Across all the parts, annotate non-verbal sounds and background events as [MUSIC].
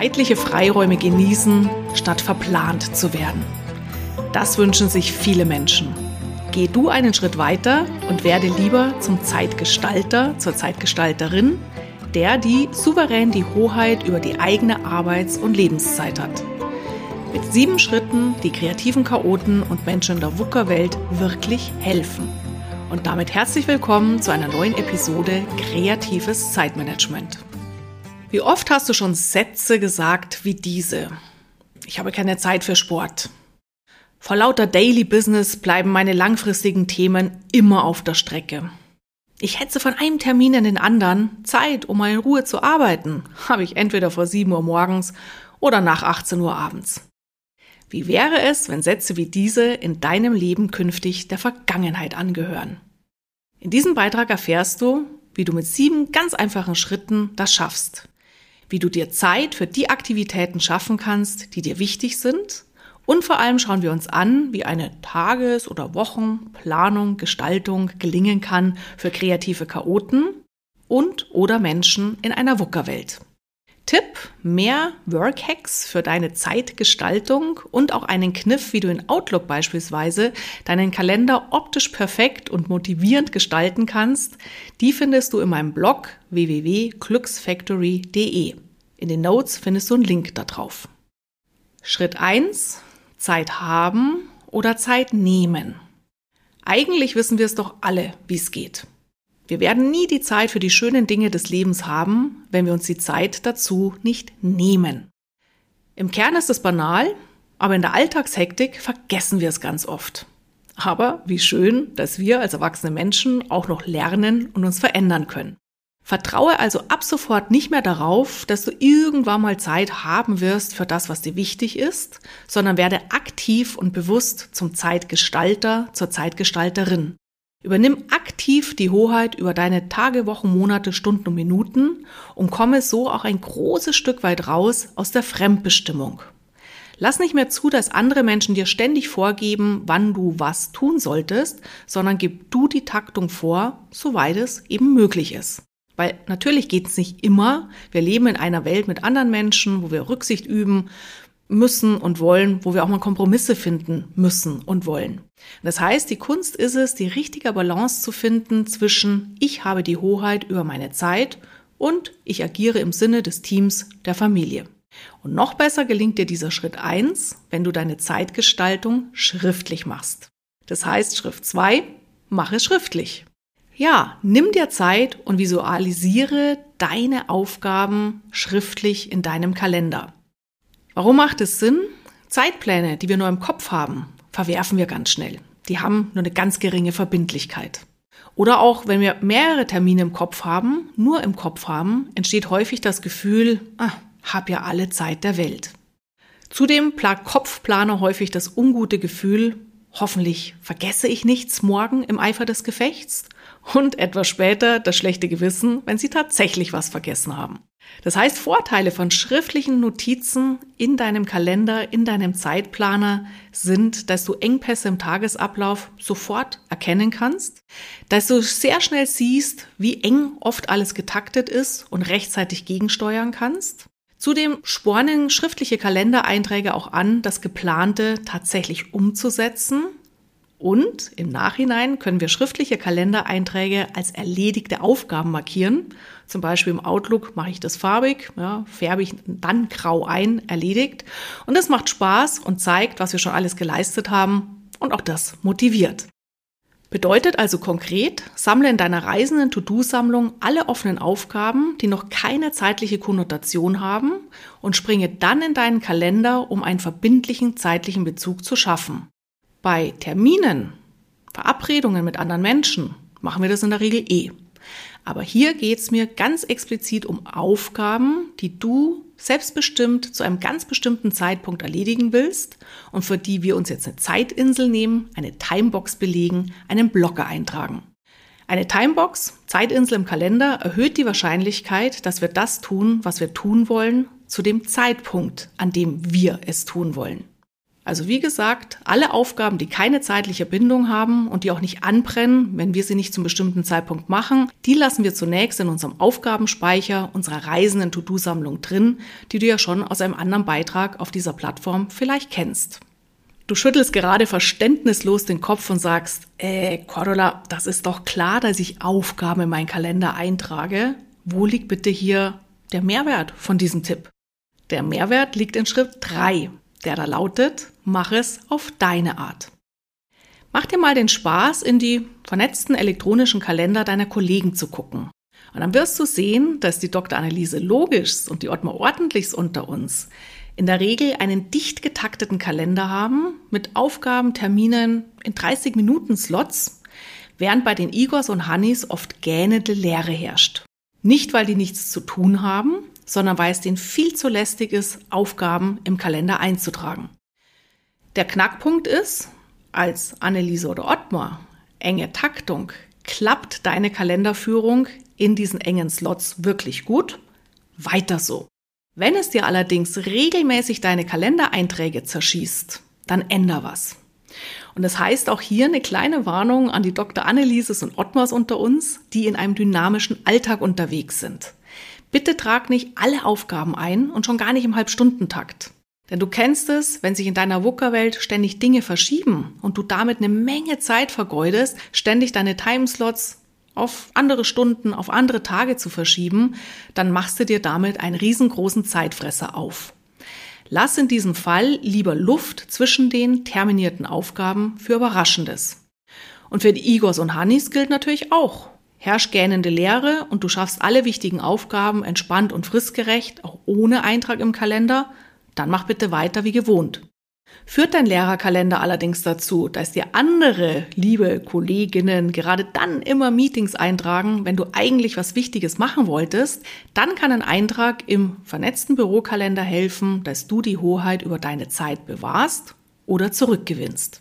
zeitliche Freiräume genießen, statt verplant zu werden. Das wünschen sich viele Menschen. Geh du einen Schritt weiter und werde lieber zum Zeitgestalter, zur Zeitgestalterin, der die souverän die Hoheit über die eigene Arbeits- und Lebenszeit hat. Mit sieben Schritten, die kreativen Chaoten und Menschen in der WUKA-Welt wirklich helfen. Und damit herzlich willkommen zu einer neuen Episode Kreatives Zeitmanagement. Wie oft hast du schon Sätze gesagt wie diese? Ich habe keine Zeit für Sport. Vor lauter Daily Business bleiben meine langfristigen Themen immer auf der Strecke. Ich hetze von einem Termin in den anderen. Zeit, um mal in Ruhe zu arbeiten, [LAUGHS] habe ich entweder vor 7 Uhr morgens oder nach 18 Uhr abends. Wie wäre es, wenn Sätze wie diese in deinem Leben künftig der Vergangenheit angehören? In diesem Beitrag erfährst du, wie du mit sieben ganz einfachen Schritten das schaffst. Wie du dir Zeit für die Aktivitäten schaffen kannst, die dir wichtig sind und vor allem schauen wir uns an, wie eine Tages- oder Wochenplanung, Gestaltung gelingen kann für kreative Chaoten und oder Menschen in einer VUCA-Welt. Tipp, mehr Workhacks für deine Zeitgestaltung und auch einen Kniff, wie du in Outlook beispielsweise deinen Kalender optisch perfekt und motivierend gestalten kannst, die findest du in meinem Blog www.glücksfactory.de. In den Notes findest du einen Link darauf. Schritt 1. Zeit haben oder Zeit nehmen. Eigentlich wissen wir es doch alle, wie es geht. Wir werden nie die Zeit für die schönen Dinge des Lebens haben, wenn wir uns die Zeit dazu nicht nehmen. Im Kern ist es banal, aber in der Alltagshektik vergessen wir es ganz oft. Aber wie schön, dass wir als erwachsene Menschen auch noch lernen und uns verändern können. Vertraue also ab sofort nicht mehr darauf, dass du irgendwann mal Zeit haben wirst für das, was dir wichtig ist, sondern werde aktiv und bewusst zum Zeitgestalter, zur Zeitgestalterin. Übernimm aktiv die Hoheit über deine Tage, Wochen, Monate, Stunden und Minuten und komme so auch ein großes Stück weit raus aus der Fremdbestimmung. Lass nicht mehr zu, dass andere Menschen dir ständig vorgeben, wann du was tun solltest, sondern gib du die Taktung vor, soweit es eben möglich ist. Weil natürlich geht es nicht immer. Wir leben in einer Welt mit anderen Menschen, wo wir Rücksicht üben müssen und wollen, wo wir auch mal Kompromisse finden müssen und wollen. Das heißt, die Kunst ist es, die richtige Balance zu finden zwischen ich habe die Hoheit über meine Zeit und ich agiere im Sinne des Teams der Familie. Und noch besser gelingt dir dieser Schritt eins, wenn du deine Zeitgestaltung schriftlich machst. Das heißt, Schritt zwei, mach es schriftlich. Ja, nimm dir Zeit und visualisiere deine Aufgaben schriftlich in deinem Kalender. Warum macht es Sinn? Zeitpläne, die wir nur im Kopf haben, verwerfen wir ganz schnell. Die haben nur eine ganz geringe Verbindlichkeit. Oder auch, wenn wir mehrere Termine im Kopf haben, nur im Kopf haben, entsteht häufig das Gefühl, ah, hab ja alle Zeit der Welt. Zudem plagt Kopfplaner häufig das ungute Gefühl, hoffentlich vergesse ich nichts morgen im Eifer des Gefechts und etwas später das schlechte Gewissen, wenn sie tatsächlich was vergessen haben. Das heißt, Vorteile von schriftlichen Notizen in deinem Kalender, in deinem Zeitplaner sind, dass du Engpässe im Tagesablauf sofort erkennen kannst, dass du sehr schnell siehst, wie eng oft alles getaktet ist und rechtzeitig gegensteuern kannst. Zudem spornen schriftliche Kalendereinträge auch an, das Geplante tatsächlich umzusetzen und im Nachhinein können wir schriftliche Kalendereinträge als erledigte Aufgaben markieren. Zum Beispiel im Outlook mache ich das farbig, ja, färbe ich dann grau ein, erledigt. Und das macht Spaß und zeigt, was wir schon alles geleistet haben und auch das motiviert. Bedeutet also konkret, sammle in deiner reisenden To-Do-Sammlung alle offenen Aufgaben, die noch keine zeitliche Konnotation haben und springe dann in deinen Kalender, um einen verbindlichen zeitlichen Bezug zu schaffen. Bei Terminen, Verabredungen mit anderen Menschen machen wir das in der Regel eh. Aber hier geht es mir ganz explizit um Aufgaben, die du selbstbestimmt zu einem ganz bestimmten Zeitpunkt erledigen willst und für die wir uns jetzt eine Zeitinsel nehmen, eine Timebox belegen, einen Blocker eintragen. Eine Timebox, Zeitinsel im Kalender, erhöht die Wahrscheinlichkeit, dass wir das tun, was wir tun wollen, zu dem Zeitpunkt, an dem wir es tun wollen. Also wie gesagt, alle Aufgaben, die keine zeitliche Bindung haben und die auch nicht anbrennen, wenn wir sie nicht zum bestimmten Zeitpunkt machen, die lassen wir zunächst in unserem Aufgabenspeicher unserer reisenden To-Do-Sammlung drin, die du ja schon aus einem anderen Beitrag auf dieser Plattform vielleicht kennst. Du schüttelst gerade verständnislos den Kopf und sagst, äh, Cordula, das ist doch klar, dass ich Aufgaben in meinen Kalender eintrage. Wo liegt bitte hier der Mehrwert von diesem Tipp? Der Mehrwert liegt in Schritt 3, der da lautet, mach es auf deine Art. Mach dir mal den Spaß, in die vernetzten elektronischen Kalender deiner Kollegen zu gucken. Und dann wirst du sehen, dass die Dr. Anneliese Logischs und die Ottmar Ordentlichs unter uns in der Regel einen dicht getakteten Kalender haben mit Aufgaben, Terminen in 30 Minuten Slots, während bei den Igors und Hannis oft gähnende Leere herrscht. Nicht, weil die nichts zu tun haben, sondern weil es denen viel zu lästig ist, Aufgaben im Kalender einzutragen. Der Knackpunkt ist, als Anneliese oder Ottmar enge Taktung, klappt deine Kalenderführung in diesen engen Slots wirklich gut? Weiter so. Wenn es dir allerdings regelmäßig deine Kalendereinträge zerschießt, dann änder was. Und das heißt auch hier eine kleine Warnung an die Dr. Annelieses und Ottmars unter uns, die in einem dynamischen Alltag unterwegs sind. Bitte trag nicht alle Aufgaben ein und schon gar nicht im Halbstundentakt. Denn du kennst es, wenn sich in deiner Wuckerwelt ständig Dinge verschieben und du damit eine Menge Zeit vergeudest, ständig deine Timeslots auf andere Stunden, auf andere Tage zu verschieben, dann machst du dir damit einen riesengroßen Zeitfresser auf. Lass in diesem Fall lieber Luft zwischen den terminierten Aufgaben für Überraschendes. Und für die Igors und Hannis gilt natürlich auch. Herrscht gähnende Leere und du schaffst alle wichtigen Aufgaben entspannt und fristgerecht, auch ohne Eintrag im Kalender, dann mach bitte weiter wie gewohnt. Führt dein Lehrerkalender allerdings dazu, dass dir andere liebe Kolleginnen gerade dann immer Meetings eintragen, wenn du eigentlich was Wichtiges machen wolltest, dann kann ein Eintrag im vernetzten Bürokalender helfen, dass du die Hoheit über deine Zeit bewahrst oder zurückgewinnst.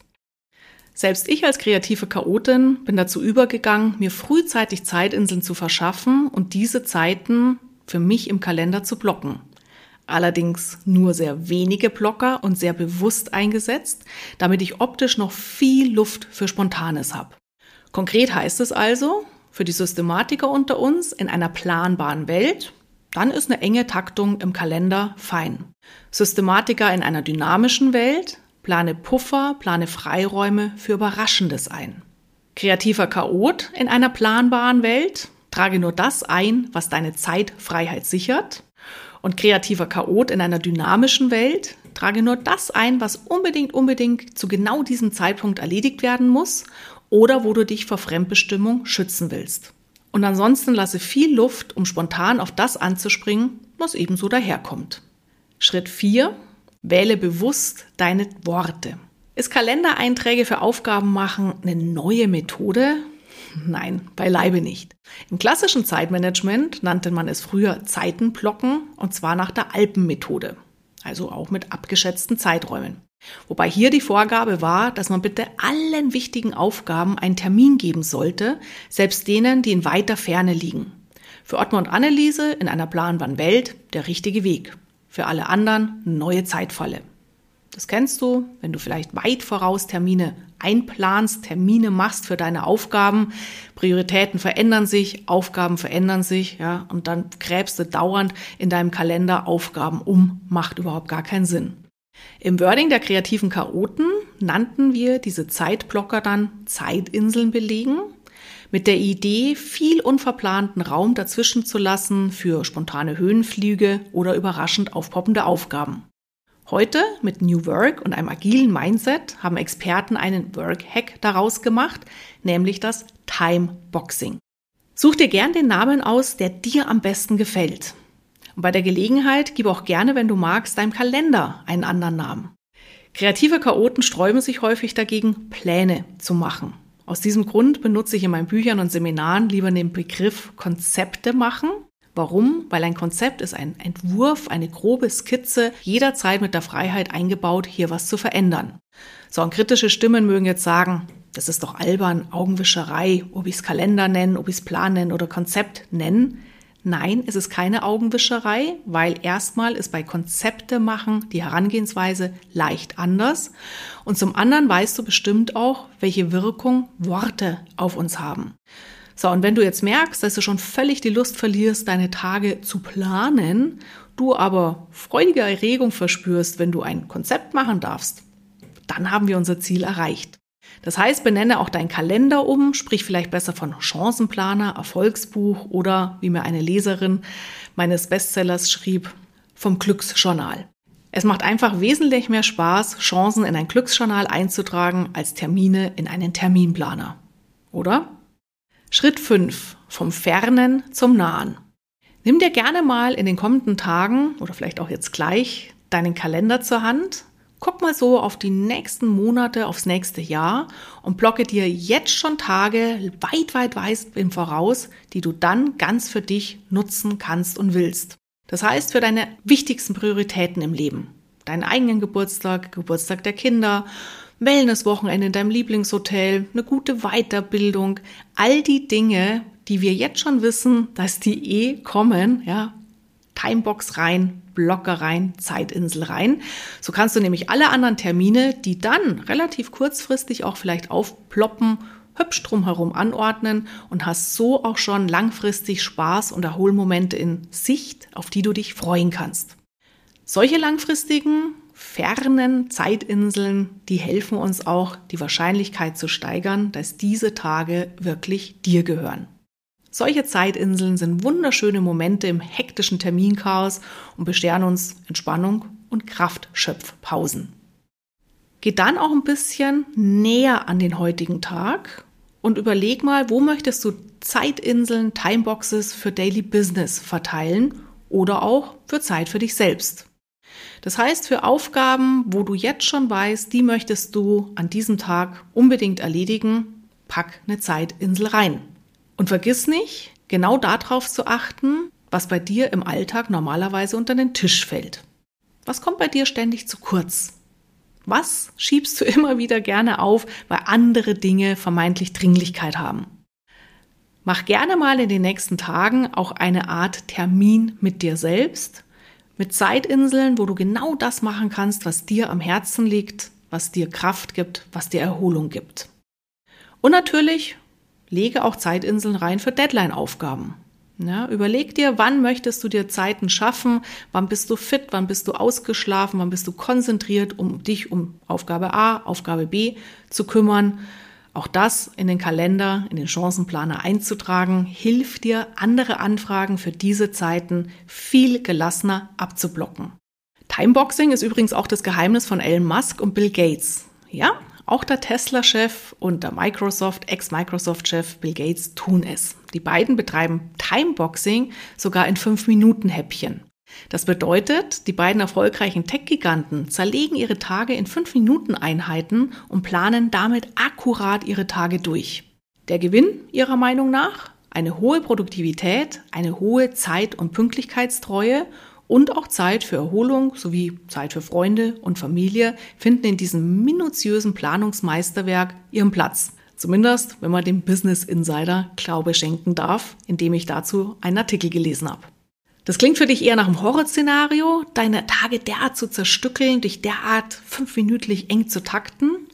Selbst ich als kreative Chaotin bin dazu übergegangen, mir frühzeitig Zeitinseln zu verschaffen und diese Zeiten für mich im Kalender zu blocken allerdings nur sehr wenige Blocker und sehr bewusst eingesetzt, damit ich optisch noch viel Luft für Spontanes habe. Konkret heißt es also, für die Systematiker unter uns in einer planbaren Welt, dann ist eine enge Taktung im Kalender fein. Systematiker in einer dynamischen Welt, plane Puffer, plane Freiräume für Überraschendes ein. Kreativer Chaot in einer planbaren Welt, trage nur das ein, was deine Zeitfreiheit sichert und kreativer Chaot in einer dynamischen Welt, trage nur das ein, was unbedingt, unbedingt zu genau diesem Zeitpunkt erledigt werden muss oder wo du dich vor Fremdbestimmung schützen willst. Und ansonsten lasse viel Luft, um spontan auf das anzuspringen, was ebenso daherkommt. Schritt 4. Wähle bewusst deine Worte. Ist Kalendereinträge für Aufgaben machen eine neue Methode? Nein, beileibe nicht. Im klassischen Zeitmanagement nannte man es früher Zeitenblocken und zwar nach der Alpenmethode, also auch mit abgeschätzten Zeiträumen. Wobei hier die Vorgabe war, dass man bitte allen wichtigen Aufgaben einen Termin geben sollte, selbst denen, die in weiter Ferne liegen. Für Ottmar und Anneliese in einer planbaren Welt der richtige Weg. Für alle anderen neue Zeitfalle. Das kennst du, wenn du vielleicht weit voraus Termine einplanst, Termine machst für deine Aufgaben. Prioritäten verändern sich, Aufgaben verändern sich, ja, und dann gräbst du dauernd in deinem Kalender Aufgaben um, macht überhaupt gar keinen Sinn. Im Wording der kreativen Chaoten nannten wir diese Zeitblocker dann Zeitinseln belegen, mit der Idee, viel unverplanten Raum dazwischen zu lassen für spontane Höhenflüge oder überraschend aufpoppende Aufgaben. Heute mit New Work und einem agilen Mindset haben Experten einen Work-Hack daraus gemacht, nämlich das Time Boxing. Such dir gern den Namen aus, der dir am besten gefällt. Und bei der Gelegenheit gib auch gerne, wenn du magst, deinem Kalender einen anderen Namen. Kreative Chaoten sträuben sich häufig dagegen, Pläne zu machen. Aus diesem Grund benutze ich in meinen Büchern und Seminaren lieber den Begriff Konzepte machen Warum? Weil ein Konzept ist ein Entwurf, eine grobe Skizze, jederzeit mit der Freiheit eingebaut, hier was zu verändern. So, und kritische Stimmen mögen jetzt sagen, das ist doch albern, Augenwischerei, ob ich es Kalender nennen, ob ich es Plan nennen oder Konzept nennen. Nein, es ist keine Augenwischerei, weil erstmal ist bei Konzepte machen die Herangehensweise leicht anders. Und zum anderen weißt du bestimmt auch, welche Wirkung Worte auf uns haben. So, und wenn du jetzt merkst, dass du schon völlig die Lust verlierst, deine Tage zu planen, du aber freudige Erregung verspürst, wenn du ein Konzept machen darfst, dann haben wir unser Ziel erreicht. Das heißt, benenne auch deinen Kalender um, sprich vielleicht besser von Chancenplaner, Erfolgsbuch oder, wie mir eine Leserin meines Bestsellers schrieb, vom Glücksjournal. Es macht einfach wesentlich mehr Spaß, Chancen in ein Glücksjournal einzutragen, als Termine in einen Terminplaner. Oder? Schritt 5. Vom Fernen zum Nahen. Nimm dir gerne mal in den kommenden Tagen oder vielleicht auch jetzt gleich deinen Kalender zur Hand Guck mal so auf die nächsten Monate, aufs nächste Jahr und blocke dir jetzt schon Tage weit, weit, weit im Voraus, die du dann ganz für dich nutzen kannst und willst. Das heißt für deine wichtigsten Prioritäten im Leben. Deinen eigenen Geburtstag, Geburtstag der Kinder, Wellnesswochenende in deinem Lieblingshotel, eine gute Weiterbildung, all die Dinge, die wir jetzt schon wissen, dass die eh kommen, ja, Timebox rein, Blocker rein, Zeitinsel rein. So kannst du nämlich alle anderen Termine, die dann relativ kurzfristig auch vielleicht aufploppen, hübsch drumherum anordnen und hast so auch schon langfristig Spaß und Erholmomente in Sicht, auf die du dich freuen kannst. Solche langfristigen, fernen Zeitinseln, die helfen uns auch, die Wahrscheinlichkeit zu steigern, dass diese Tage wirklich dir gehören. Solche Zeitinseln sind wunderschöne Momente im hektischen Terminchaos und bescheren uns Entspannung und Kraftschöpfpausen. Geh dann auch ein bisschen näher an den heutigen Tag und überleg mal, wo möchtest du Zeitinseln, Timeboxes für Daily Business verteilen oder auch für Zeit für dich selbst. Das heißt, für Aufgaben, wo du jetzt schon weißt, die möchtest du an diesem Tag unbedingt erledigen, pack eine Zeitinsel rein. Und vergiss nicht, genau darauf zu achten, was bei dir im Alltag normalerweise unter den Tisch fällt. Was kommt bei dir ständig zu kurz? Was schiebst du [LAUGHS] immer wieder gerne auf, weil andere Dinge vermeintlich Dringlichkeit haben? Mach gerne mal in den nächsten Tagen auch eine Art Termin mit dir selbst, mit Zeitinseln, wo du genau das machen kannst, was dir am Herzen liegt, was dir Kraft gibt, was dir Erholung gibt. Und natürlich lege auch Zeitinseln rein für Deadline-Aufgaben. Ja, überleg dir, wann möchtest du dir Zeiten schaffen, wann bist du fit, wann bist du ausgeschlafen, wann bist du konzentriert, um dich um Aufgabe A, Aufgabe B zu kümmern. Auch das in den Kalender, in den Chancenplaner einzutragen, hilft dir, andere Anfragen für diese Zeiten viel gelassener abzublocken. Timeboxing ist übrigens auch das Geheimnis von Elon Musk und Bill Gates. Ja, auch der Tesla-Chef und der Microsoft, Ex-Microsoft-Chef Bill Gates tun es. Die beiden betreiben Timeboxing sogar in 5-Minuten-Häppchen. Das bedeutet, die beiden erfolgreichen Tech-Giganten zerlegen ihre Tage in 5-Minuten-Einheiten und planen damit akkurat ihre Tage durch. Der Gewinn ihrer Meinung nach? Eine hohe Produktivität, eine hohe Zeit- und Pünktlichkeitstreue und auch Zeit für Erholung sowie Zeit für Freunde und Familie finden in diesem minutiösen Planungsmeisterwerk ihren Platz. Zumindest, wenn man dem Business Insider Glaube schenken darf, indem ich dazu einen Artikel gelesen habe. Das klingt für dich eher nach einem Horrorszenario, deine Tage derart zu zerstückeln, dich derart fünfminütlich eng zu takten.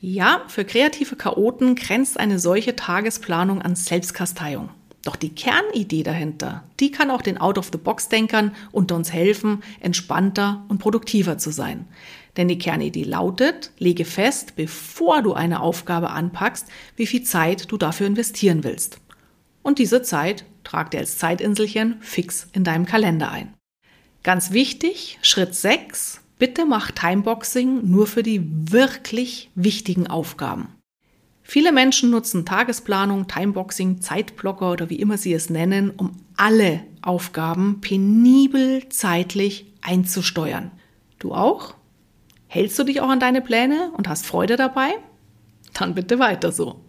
Ja, für kreative Chaoten grenzt eine solche Tagesplanung an Selbstkasteiung. Doch die Kernidee dahinter, die kann auch den Out-of-the-Box-Denkern unter uns helfen, entspannter und produktiver zu sein. Denn die Kernidee lautet, lege fest, bevor du eine Aufgabe anpackst, wie viel Zeit du dafür investieren willst. Und diese Zeit trag dir als Zeitinselchen fix in deinem Kalender ein. Ganz wichtig, Schritt 6, bitte mach Timeboxing nur für die wirklich wichtigen Aufgaben. Viele Menschen nutzen Tagesplanung, Timeboxing, Zeitblocker oder wie immer sie es nennen, um alle Aufgaben penibel zeitlich einzusteuern. Du auch? Hältst du dich auch an deine Pläne und hast Freude dabei? Dann bitte weiter so.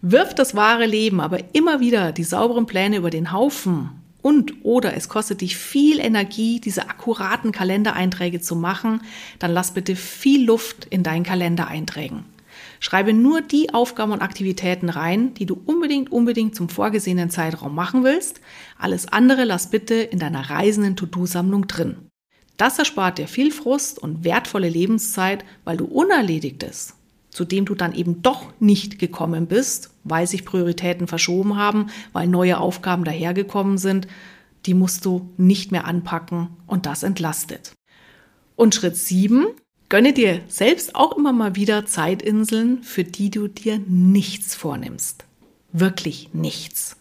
Wirf das wahre Leben aber immer wieder die sauberen Pläne über den Haufen und oder es kostet dich viel Energie, diese akkuraten Kalendereinträge zu machen, dann lass bitte viel Luft in deinen Kalendereinträgen. Schreibe nur die Aufgaben und Aktivitäten rein, die du unbedingt, unbedingt zum vorgesehenen Zeitraum machen willst. Alles andere lass bitte in deiner reisenden To-Do-Sammlung drin. Das erspart dir viel Frust und wertvolle Lebenszeit, weil du Unerledigtes, zu dem du dann eben doch nicht gekommen bist, weil sich Prioritäten verschoben haben, weil neue Aufgaben dahergekommen sind, die musst du nicht mehr anpacken und das entlastet. Und Schritt sieben Gönne dir selbst auch immer mal wieder Zeitinseln, für die du dir nichts vornimmst. Wirklich nichts.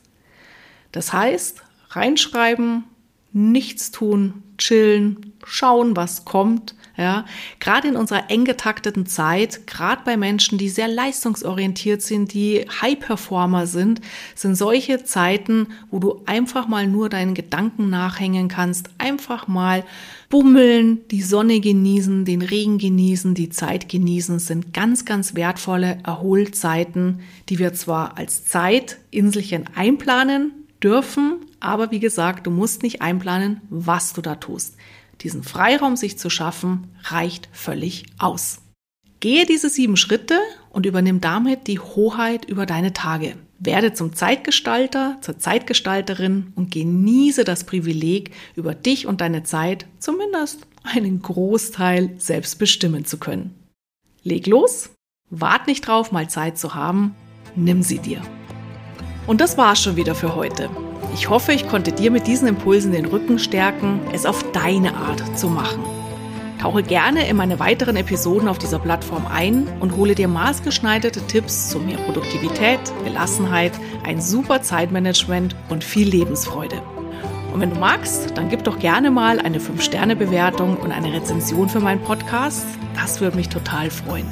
Das heißt, reinschreiben, nichts tun, chillen, schauen, was kommt. Ja, gerade in unserer eng getakteten Zeit, gerade bei Menschen, die sehr leistungsorientiert sind, die High-Performer sind, sind solche Zeiten, wo du einfach mal nur deinen Gedanken nachhängen kannst, einfach mal bummeln, die Sonne genießen, den Regen genießen, die Zeit genießen, sind ganz, ganz wertvolle Erholzeiten, die wir zwar als Zeitinselchen einplanen dürfen, aber wie gesagt, du musst nicht einplanen, was du da tust. Diesen Freiraum sich zu schaffen, reicht völlig aus. Gehe diese sieben Schritte und übernimm damit die Hoheit über deine Tage. Werde zum Zeitgestalter, zur Zeitgestalterin und genieße das Privileg, über dich und deine Zeit zumindest einen Großteil selbst bestimmen zu können. Leg los, wart nicht drauf, mal Zeit zu haben, nimm sie dir. Und das war's schon wieder für heute. Ich hoffe, ich konnte dir mit diesen Impulsen den Rücken stärken, es auf deine Art zu machen. Tauche gerne in meine weiteren Episoden auf dieser Plattform ein und hole dir maßgeschneiderte Tipps zu mehr Produktivität, Gelassenheit, ein super Zeitmanagement und viel Lebensfreude. Und wenn du magst, dann gib doch gerne mal eine 5-Sterne-Bewertung und eine Rezension für meinen Podcast. Das würde mich total freuen.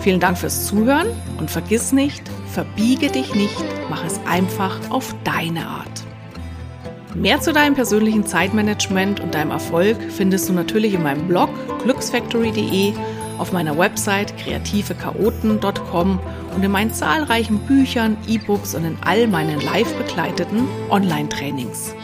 Vielen Dank fürs Zuhören und vergiss nicht, verbiege dich nicht, mach es einfach auf deine Art. Mehr zu deinem persönlichen Zeitmanagement und deinem Erfolg findest du natürlich in meinem Blog glücksfactory.de, auf meiner Website kreativechaoten.com und in meinen zahlreichen Büchern, E-Books und in all meinen live begleiteten Online-Trainings.